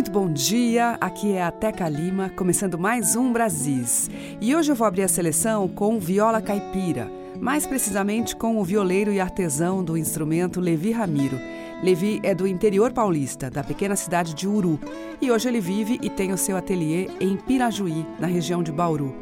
Muito bom dia. Aqui é a Teca Lima, começando mais um Brasis. E hoje eu vou abrir a seleção com viola caipira, mais precisamente com o violeiro e artesão do instrumento Levi Ramiro. Levi é do interior paulista, da pequena cidade de Uru, e hoje ele vive e tem o seu ateliê em Pirajuí, na região de Bauru.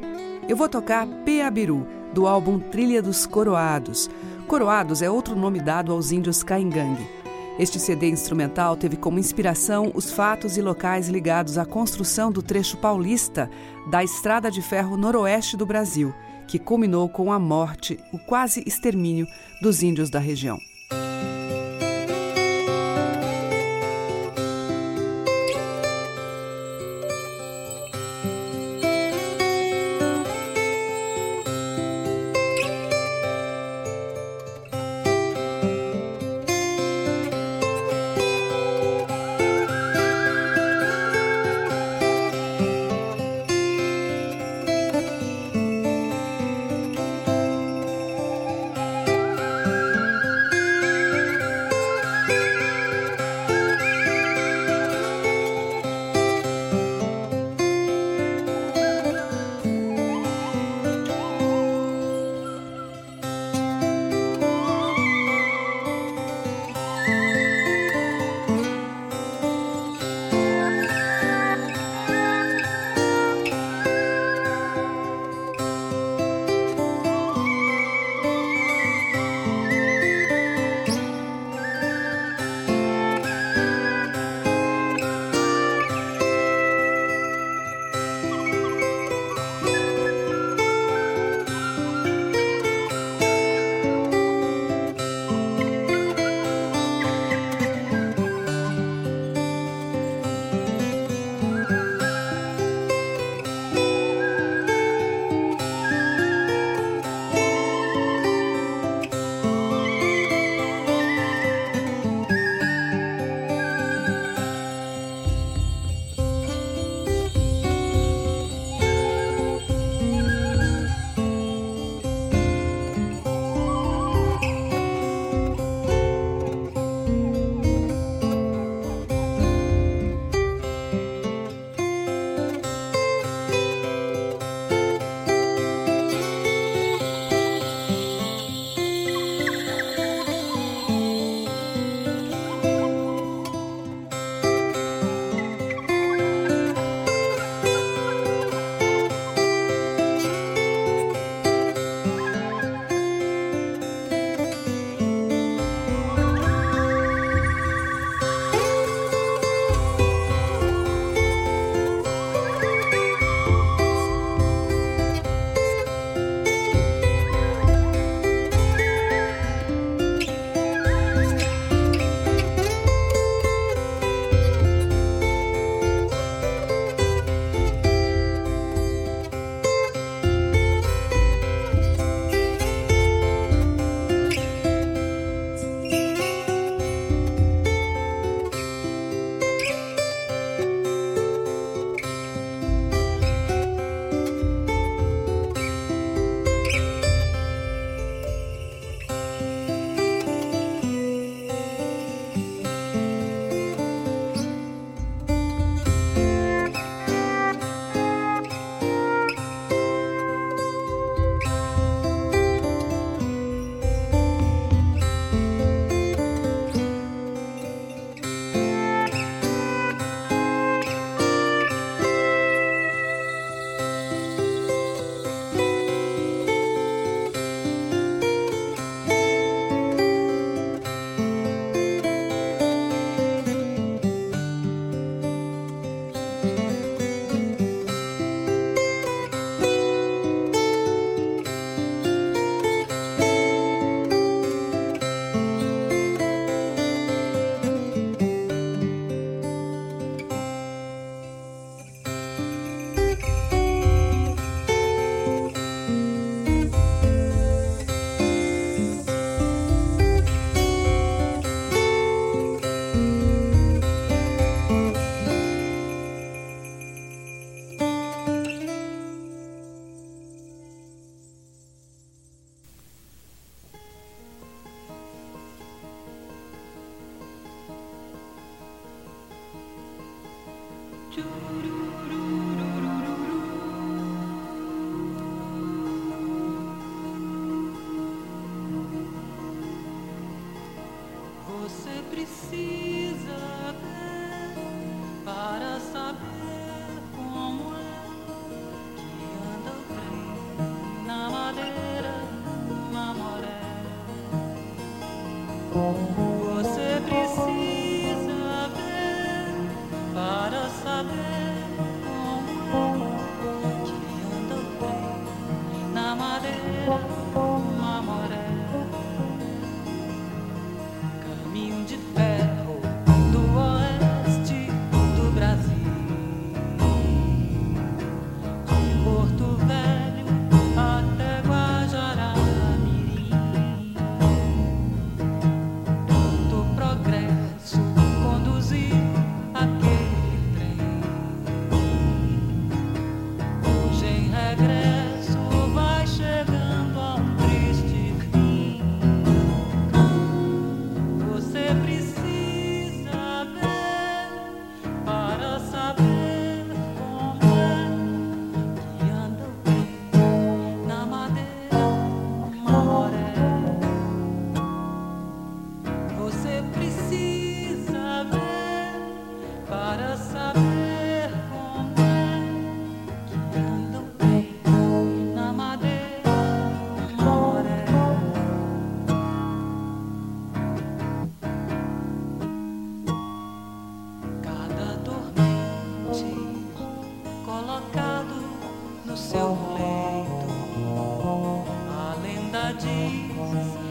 Eu vou tocar Peabiru, do álbum Trilha dos Coroados. Coroados é outro nome dado aos índios Caingangue. Este CD instrumental teve como inspiração os fatos e locais ligados à construção do trecho paulista da Estrada de Ferro Noroeste do Brasil, que culminou com a morte, o quase extermínio dos índios da região.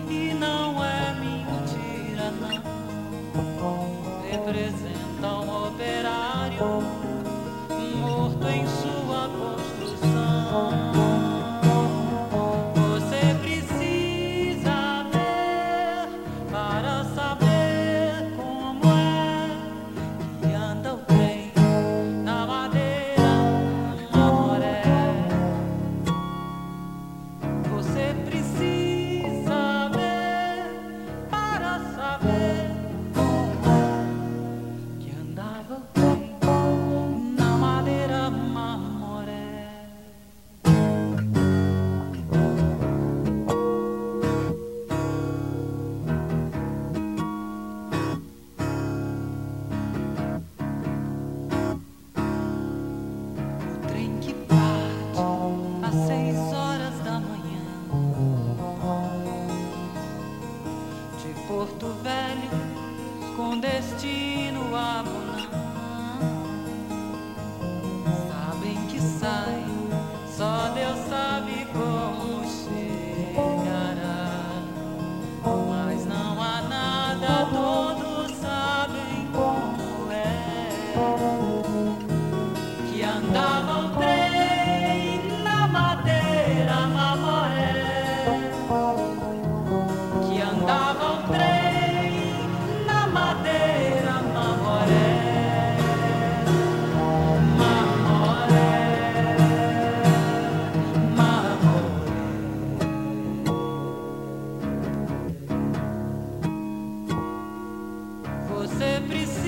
e não é mentira, não. Representa um operário morto em sua construção. você precisa.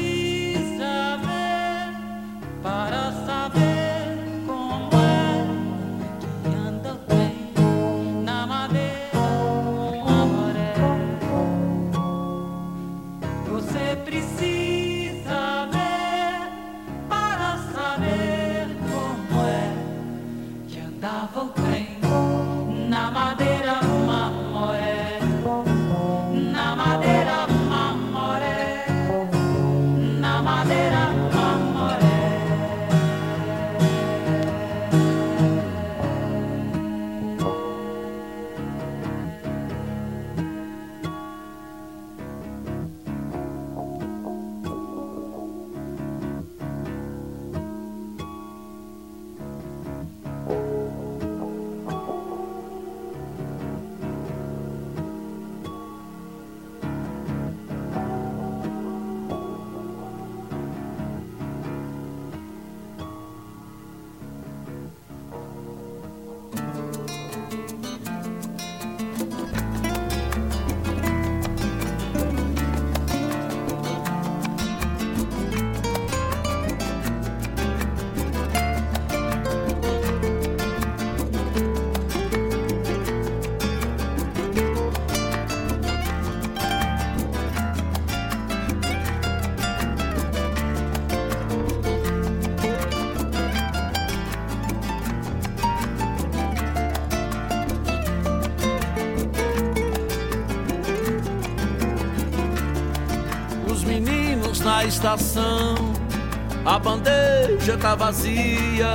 Estação, a bandeja tá vazia,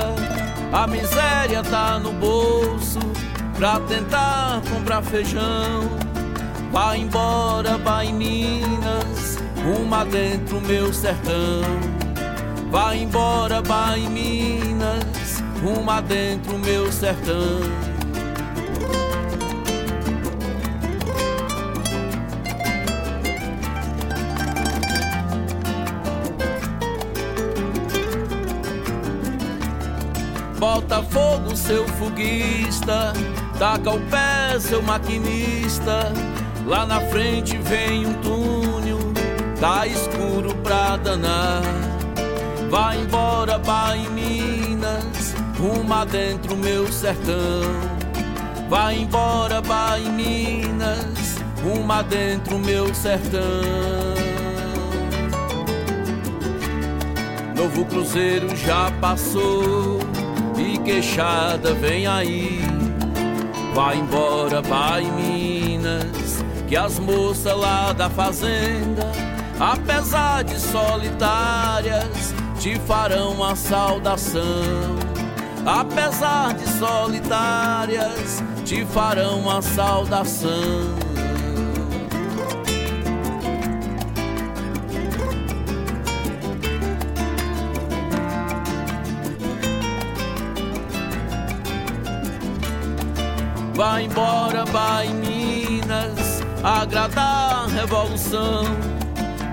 a miséria tá no bolso pra tentar comprar feijão. Vai embora, vai Minas, uma dentro meu sertão. Vai embora, vai Minas, uma dentro meu sertão. Seu foguista. Taca o pé, seu maquinista. Lá na frente vem um túnel. Tá escuro pra danar. Vai embora, vai em Minas. Uma dentro, meu sertão. Vai embora, vai em Minas. Uma dentro, meu sertão. Novo Cruzeiro já passou e queixada vem aí. Vai embora, vai Minas, que as moças lá da fazenda, apesar de solitárias, te farão a saudação. Apesar de solitárias, te farão a saudação. Vai embora, vai Minas, agradar a revolução.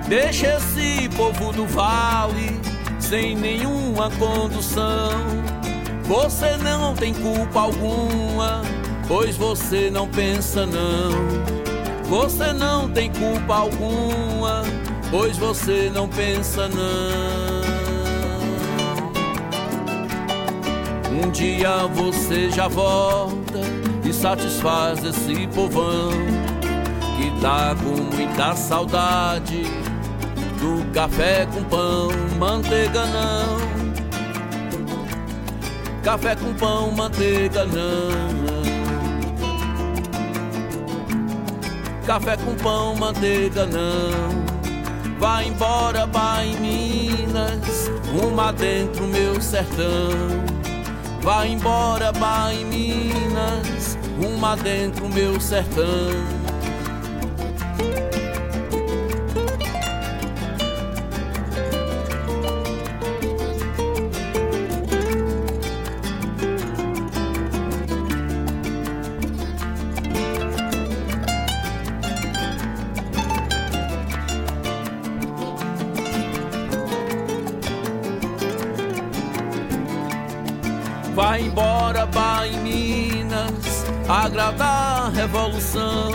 Deixa esse povo do vale sem nenhuma condução. Você não tem culpa alguma, pois você não pensa não. Você não tem culpa alguma, pois você não pensa não. Um dia você já volta e satisfaz esse povão que tá com muita saudade do café com pão, manteiga não. Café com pão, manteiga não. Café com pão, manteiga não. Vai embora, vai em Minas, uma dentro meu sertão. Vai embora, vai em Minas, uma dentro meu sertão. Revolução.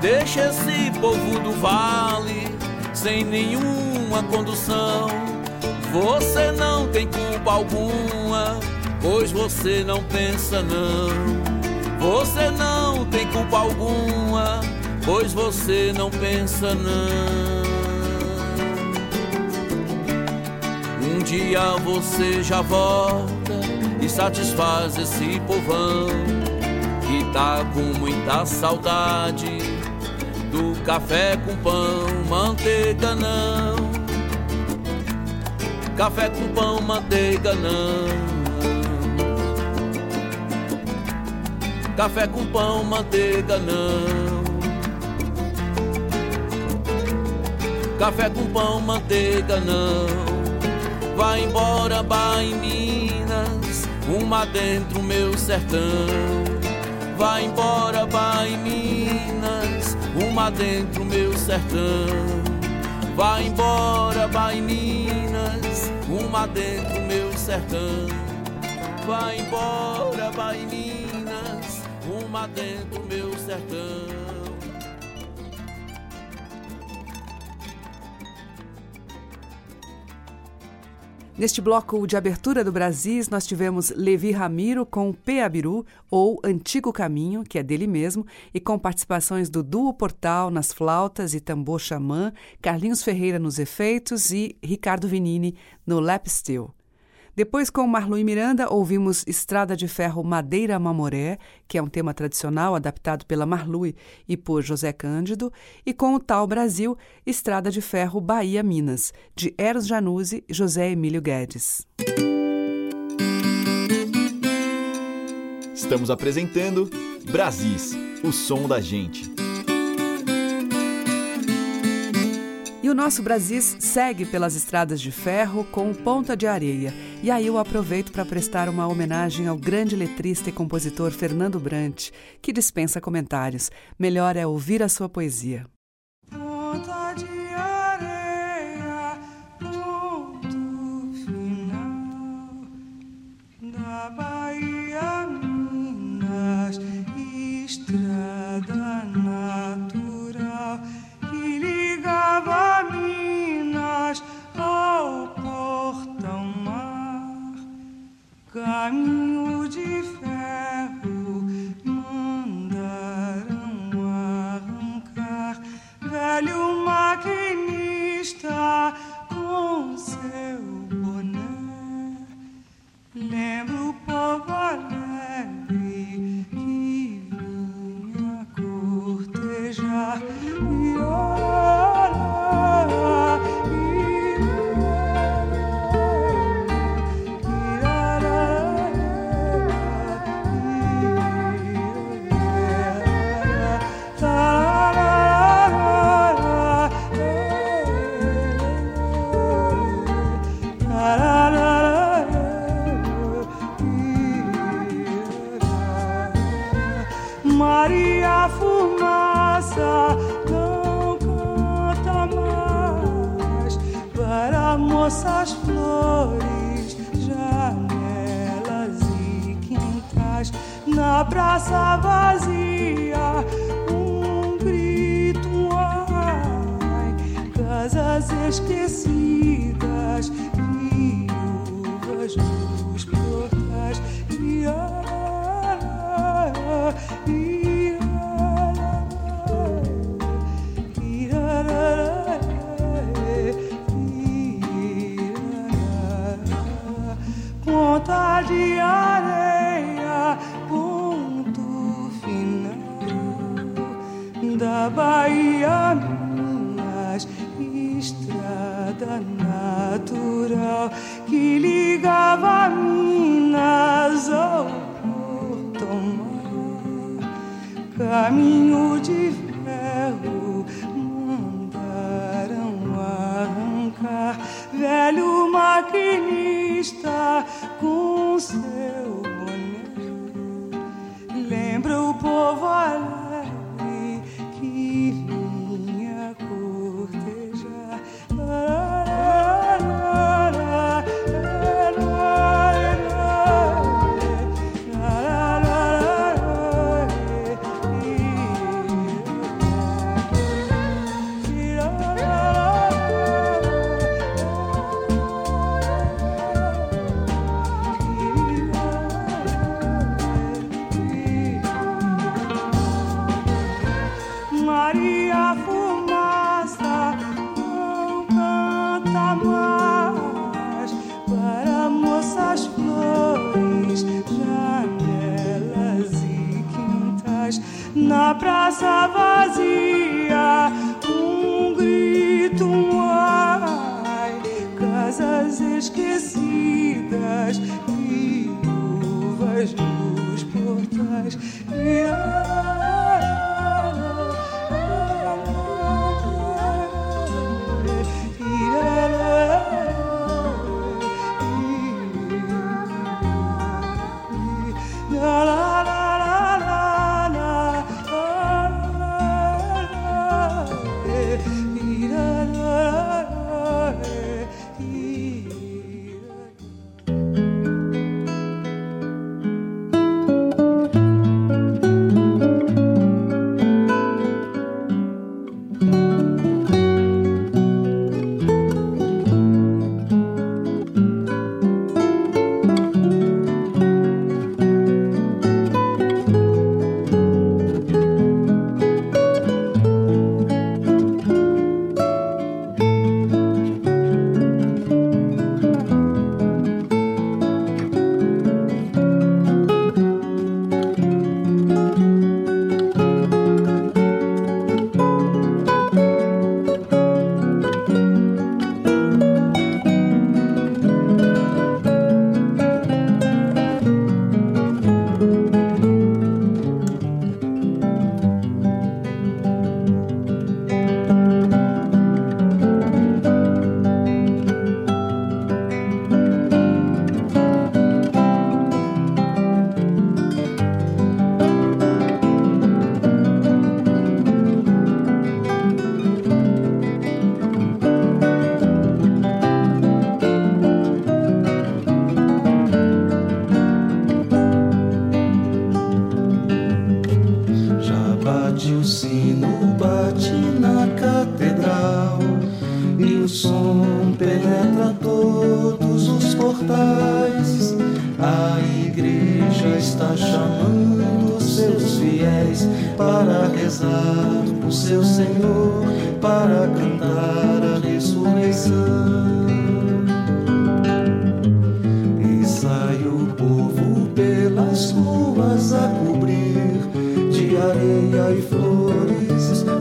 Deixa esse povo do vale sem nenhuma condução. Você não tem culpa alguma, pois você não pensa não. Você não tem culpa alguma, pois você não pensa não. Um dia você já volta e satisfaz esse povão tá com muita saudade do café com pão, manteiga não. Café com pão, manteiga não. Café com pão, manteiga não. Café com pão, manteiga não. Vai embora, vai em Minas uma dentro meu sertão. Vai embora, vai Minas, uma dentro meu sertão. Vai embora, vai Minas, uma dentro meu sertão. Vai embora, vai Minas, uma dentro meu sertão. Neste bloco de abertura do Brasis, nós tivemos Levi Ramiro com Peabiru, ou Antigo Caminho, que é dele mesmo, e com participações do Duo Portal nas flautas e tambor xamã, Carlinhos Ferreira nos efeitos e Ricardo Vinini no lap steel. Depois, com Marlui Miranda, ouvimos Estrada de Ferro Madeira Mamoré, que é um tema tradicional adaptado pela Marlui e por José Cândido, e com o Tal Brasil, Estrada de Ferro Bahia Minas, de Eros Januzzi e José Emílio Guedes. Estamos apresentando Brasis, o som da gente. E o nosso Brasis segue pelas estradas de ferro com ponta de areia. E aí eu aproveito para prestar uma homenagem ao grande letrista e compositor Fernando Brant, que dispensa comentários. Melhor é ouvir a sua poesia. Da Bahia, Minas, estrada natural que ligava Minas ao Porto Mar, caminho de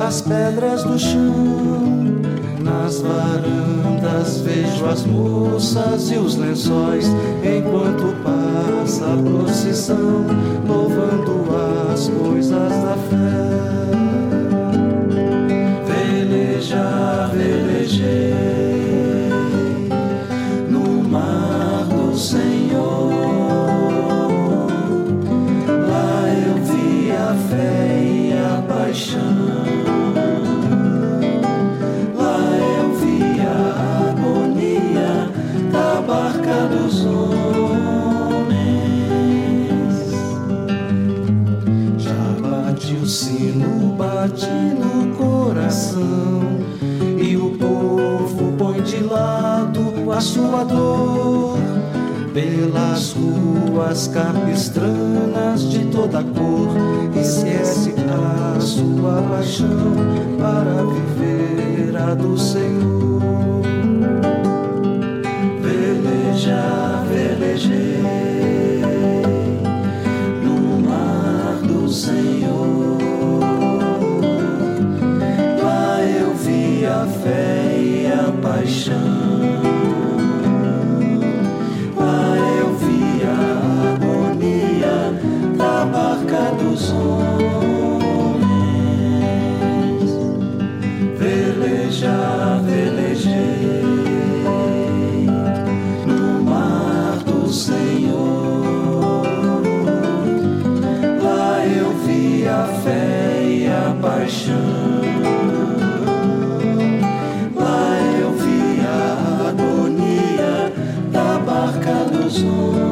nas pedras do chão. Nas varandas vejo as moças e os lençóis enquanto passa a procissão, louvando as coisas da fé. sua dor pelas ruas capistranas de toda cor. Esquece a sua paixão para viver a do Senhor. Lá eu vi a agonia da barca dos homens.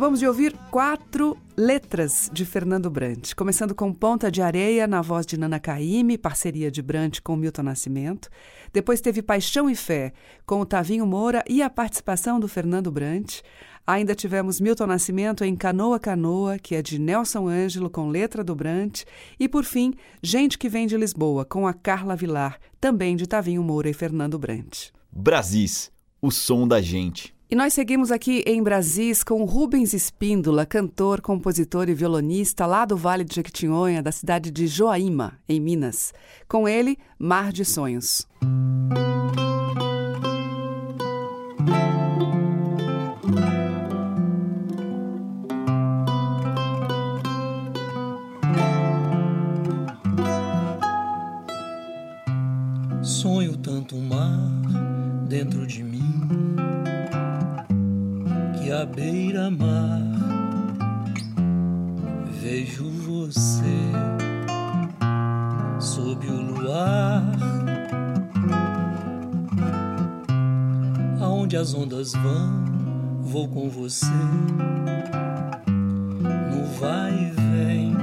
Acabamos de ouvir quatro letras de Fernando Brant, começando com Ponta de Areia, na voz de Nana Caymmi, parceria de Brant com Milton Nascimento. Depois teve Paixão e Fé, com o Tavinho Moura e a participação do Fernando Brant. Ainda tivemos Milton Nascimento em Canoa Canoa, que é de Nelson Ângelo, com letra do Brant. E, por fim, Gente que Vem de Lisboa, com a Carla Vilar, também de Tavinho Moura e Fernando Brant. Brasis, o som da gente. E nós seguimos aqui em Brasis com Rubens Espíndola, cantor, compositor e violonista lá do Vale de Jequitinhonha, da cidade de Joaíma, em Minas. Com ele, Mar de Sonhos. Sonho tanto mar dentro de mim que a beira-mar vejo você sob o luar, aonde as ondas vão, vou com você no vai e vem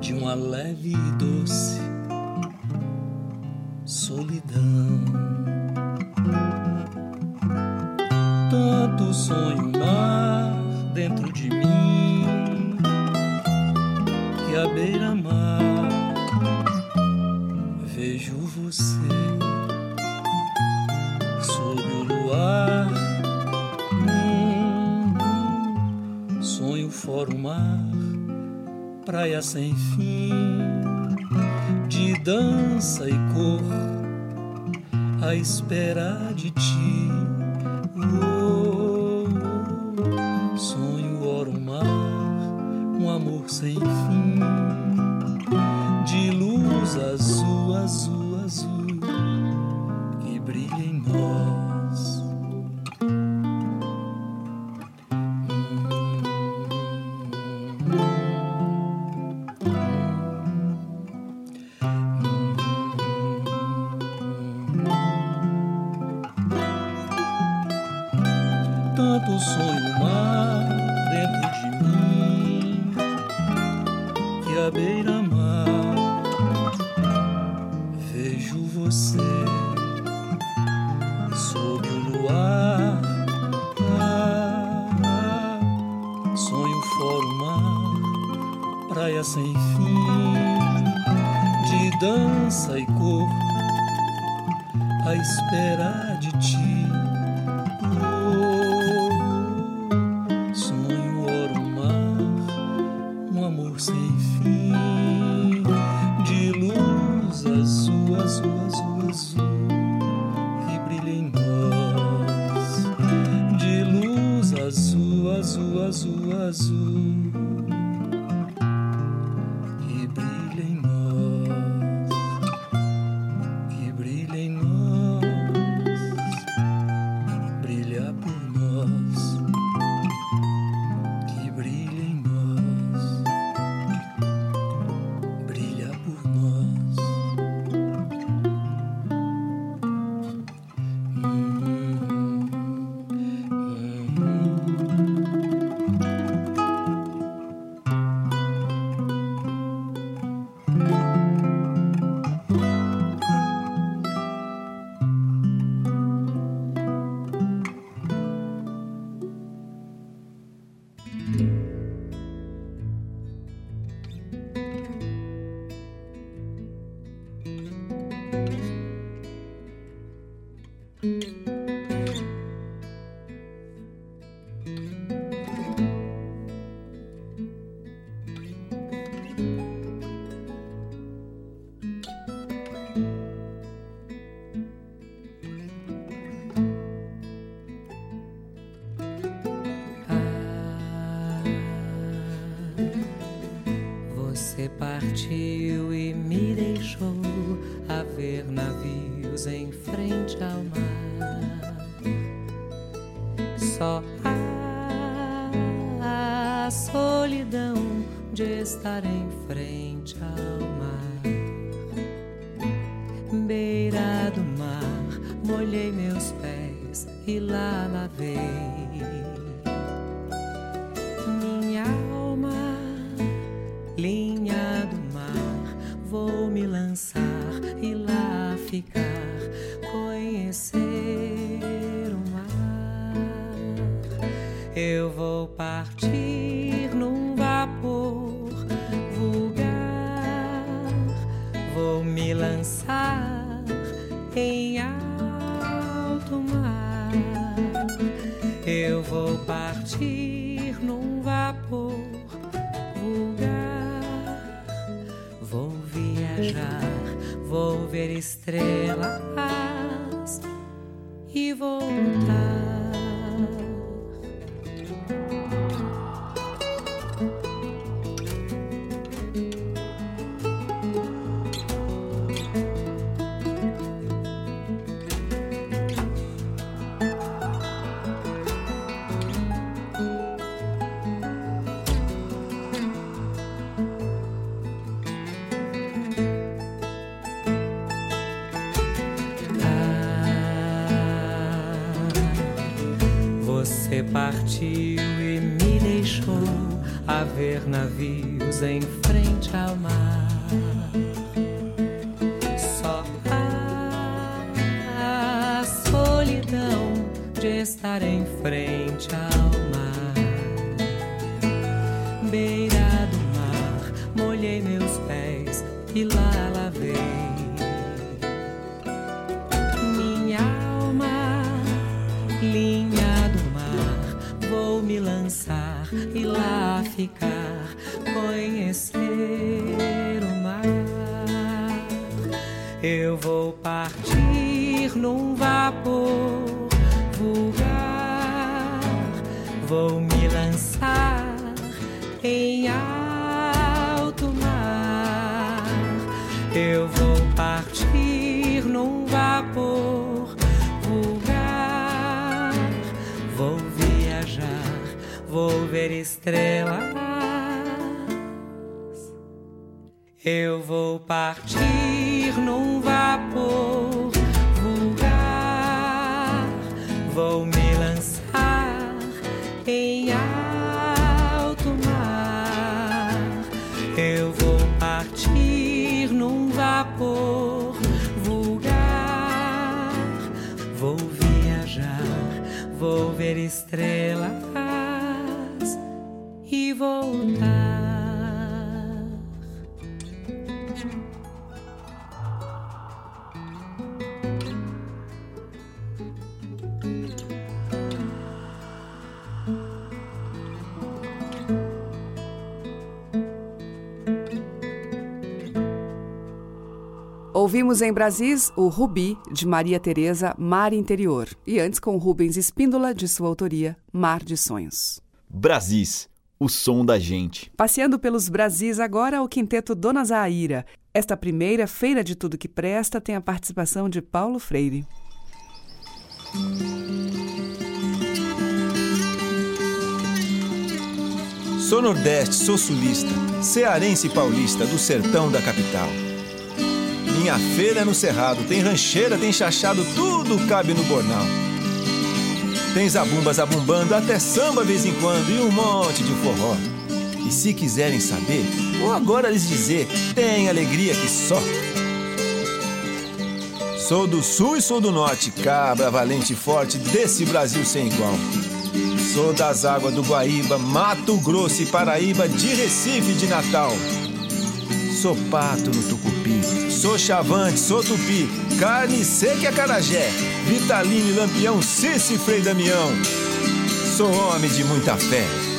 de uma leve e doce solidão. Sonho mar dentro de mim que a beira-mar vejo você sob o luar. Hum, sonho fora o mar, praia sem fim de dança e cor à espera de ti. Azul, Eu partir Eu vou partir num vapor vulgar, vou me lançar em alto mar. Eu vou partir num vapor vulgar, vou viajar, vou ver estrelas. Eu vou partir num vapor vulgar, vou me lançar em alto mar. Eu vou partir num vapor vulgar, vou viajar, vou ver estrelas Ouvimos em Brasis o Rubi, de Maria Tereza, Mar Interior. E antes com Rubens Espíndola, de sua autoria, Mar de Sonhos. Brasis, o som da gente. Passeando pelos Brasis agora, o quinteto Dona Zaira. Esta primeira Feira de Tudo que Presta tem a participação de Paulo Freire. Sou nordeste, sou sulista, cearense e paulista do sertão da capital. Minha feira é no cerrado, tem rancheira, tem chachado, tudo cabe no bornal. Tem zabumba zabumbando, até samba vez em quando e um monte de forró. E se quiserem saber, vou agora lhes dizer, tem alegria que só. Sou do sul e sou do norte, cabra valente e forte desse Brasil sem igual. Sou das águas do Guaíba, Mato Grosso e Paraíba, de Recife de Natal. Sou pato no sou chavante, sou tupi, carne seca e acarajé, Vitalino e Lampião, Cici Frei Damião. Sou homem de muita fé.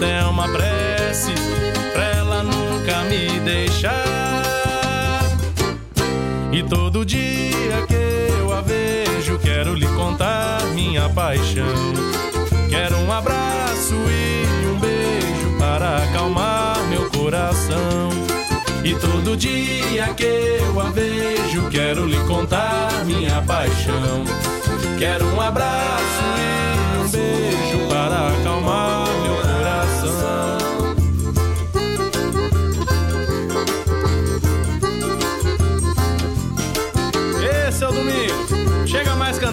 Até uma prece pra ela nunca me deixar. E todo dia que eu a vejo, quero lhe contar minha paixão. Quero um abraço e um beijo para acalmar meu coração. E todo dia que eu a vejo, quero lhe contar minha paixão. Quero um abraço e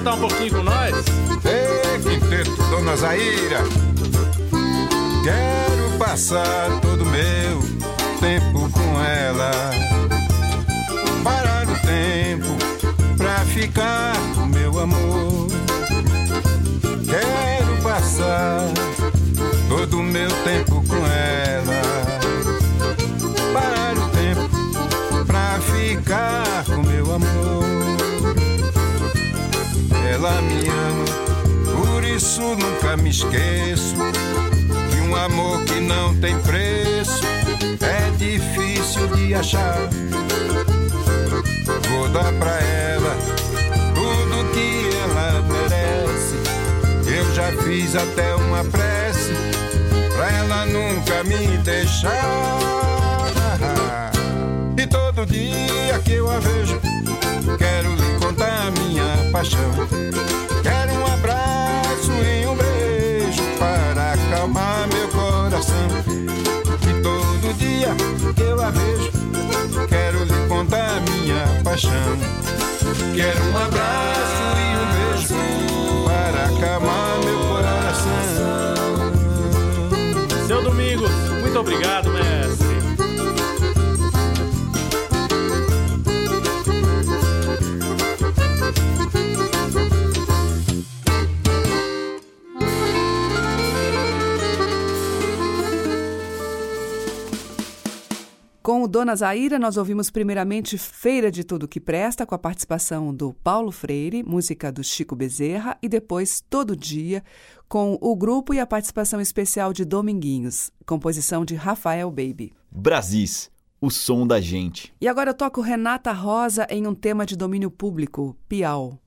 cantar um pouquinho com nós. Ei, quinteto, dona Zaira. Quero passar todo meu tempo com ela. Parar o tempo pra ficar com meu amor. Quero passar todo meu tempo com ela. Parar o tempo pra ficar com meu amor. Ela me ama, por isso nunca me esqueço de um amor que não tem preço. É difícil de achar. Vou dar pra ela tudo que ela merece. Eu já fiz até uma prece pra ela nunca me deixar. E todo dia que eu a vejo, quero contar minha paixão. Quero um abraço e um beijo para acalmar meu coração. E todo dia eu a vejo, quero lhe contar minha paixão. Quero um abraço Dona Zaira, nós ouvimos primeiramente Feira de Tudo Que Presta, com a participação do Paulo Freire, música do Chico Bezerra, e depois Todo Dia, com o grupo e a participação especial de Dominguinhos, composição de Rafael Baby. Brasis, o som da gente. E agora eu toco Renata Rosa em um tema de domínio público, Piau.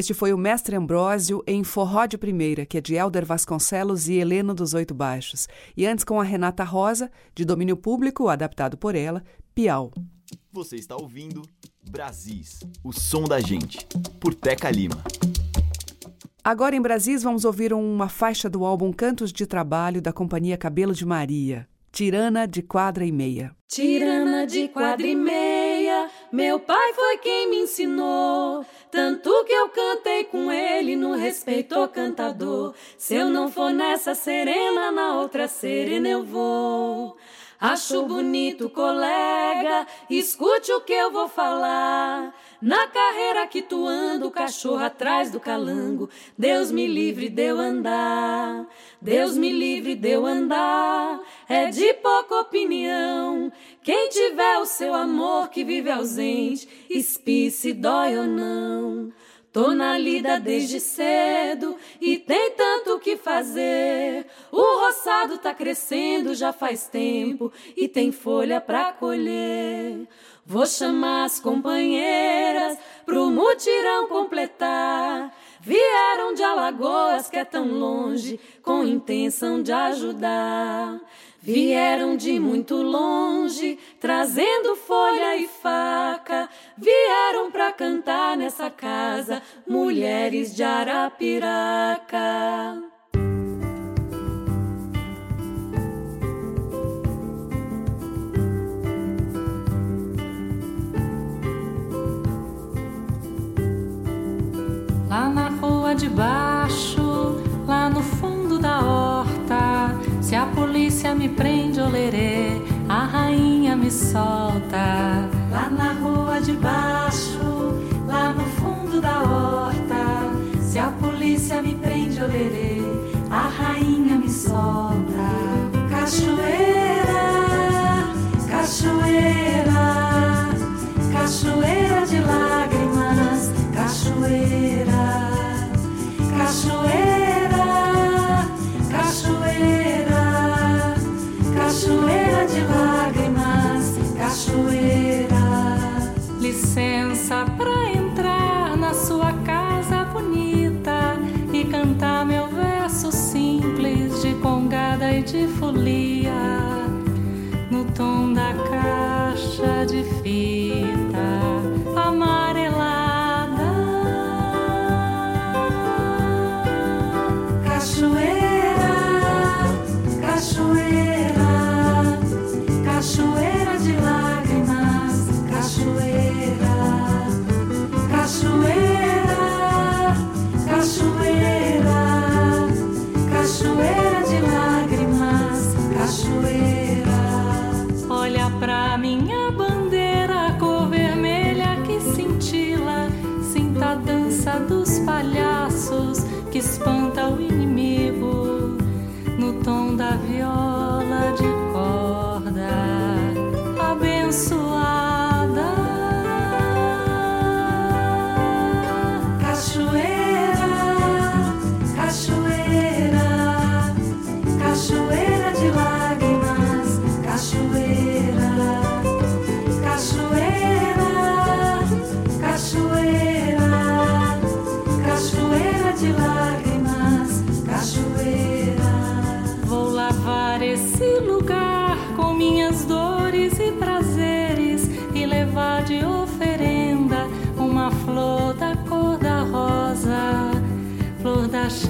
Este foi o Mestre Ambrósio em Forró de Primeira, que é de Helder Vasconcelos e Heleno dos Oito Baixos. E antes com a Renata Rosa, de domínio público, adaptado por ela, Piau. Você está ouvindo Brasis, o som da gente, por Teca Lima. Agora em Brasis vamos ouvir uma faixa do álbum Cantos de Trabalho da companhia Cabelo de Maria, Tirana de Quadra e Meia. Tirana de quadra e meia, meu pai foi quem me ensinou. Tanto que eu cantei com ele no respeito ao cantador. Se eu não for nessa serena, na outra serena eu vou. Acho bonito, colega, escute o que eu vou falar. Na carreira que tu anda, o cachorro atrás do calango. Deus me livre de eu andar. Deus me livre de eu andar. É de pouca opinião. Quem tiver o seu amor que vive ausente, espie se dói ou não. Tô na lida desde cedo e tem tanto que fazer. O roçado tá crescendo já faz tempo e tem folha pra colher. Vou chamar as companheiras pro mutirão completar. Vieram de Alagoas, que é tão longe, com intenção de ajudar. Vieram de muito longe, trazendo folha e faca. Vieram pra cantar nessa casa, mulheres de Arapiraca. Rua de baixo, lá no fundo da horta, se a polícia me prende, olerê, a rainha me solta. Lá na rua de baixo, lá no fundo da horta, se a polícia me prende, olerê, a rainha me solta. Cachoeira, cachoeira,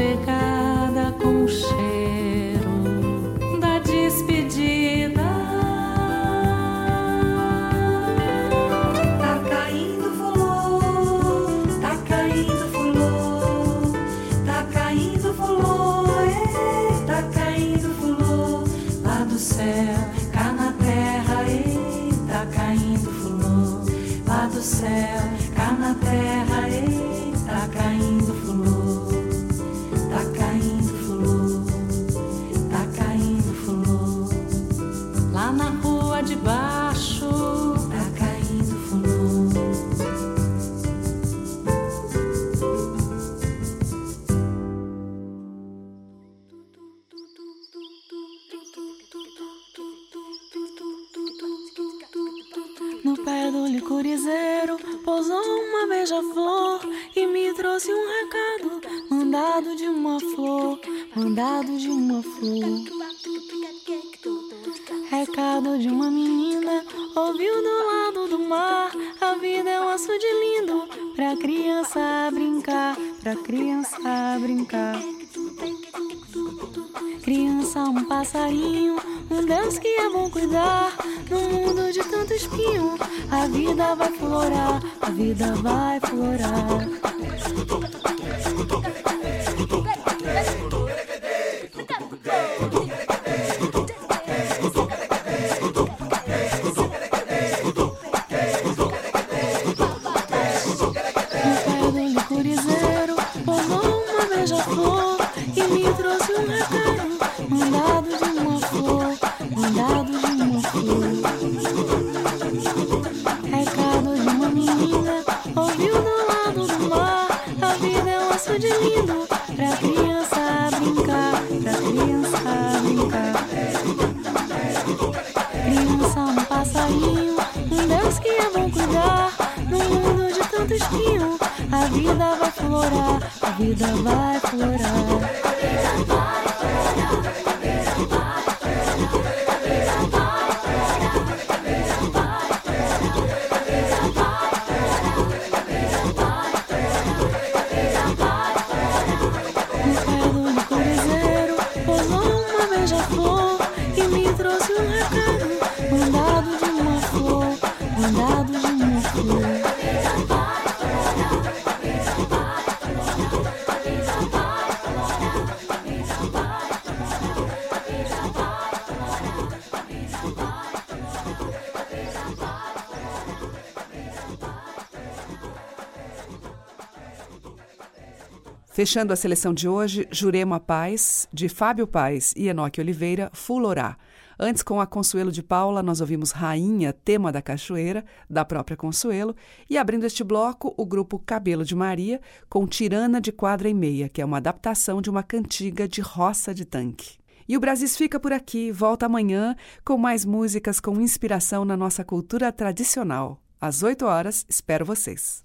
chegar. Passarinho, um Deus que é bom cuidar. No mundo de tanto espinho, a vida vai florar, a vida vai florar. Fechando a seleção de hoje, Jurema Paz, de Fábio Paz e Enoque Oliveira, Fulorá. Antes, com a Consuelo de Paula, nós ouvimos Rainha, tema da Cachoeira, da própria Consuelo. E abrindo este bloco, o grupo Cabelo de Maria, com Tirana de Quadra e Meia, que é uma adaptação de uma cantiga de roça de tanque. E o Brasis fica por aqui, volta amanhã com mais músicas com inspiração na nossa cultura tradicional. Às 8 horas, espero vocês.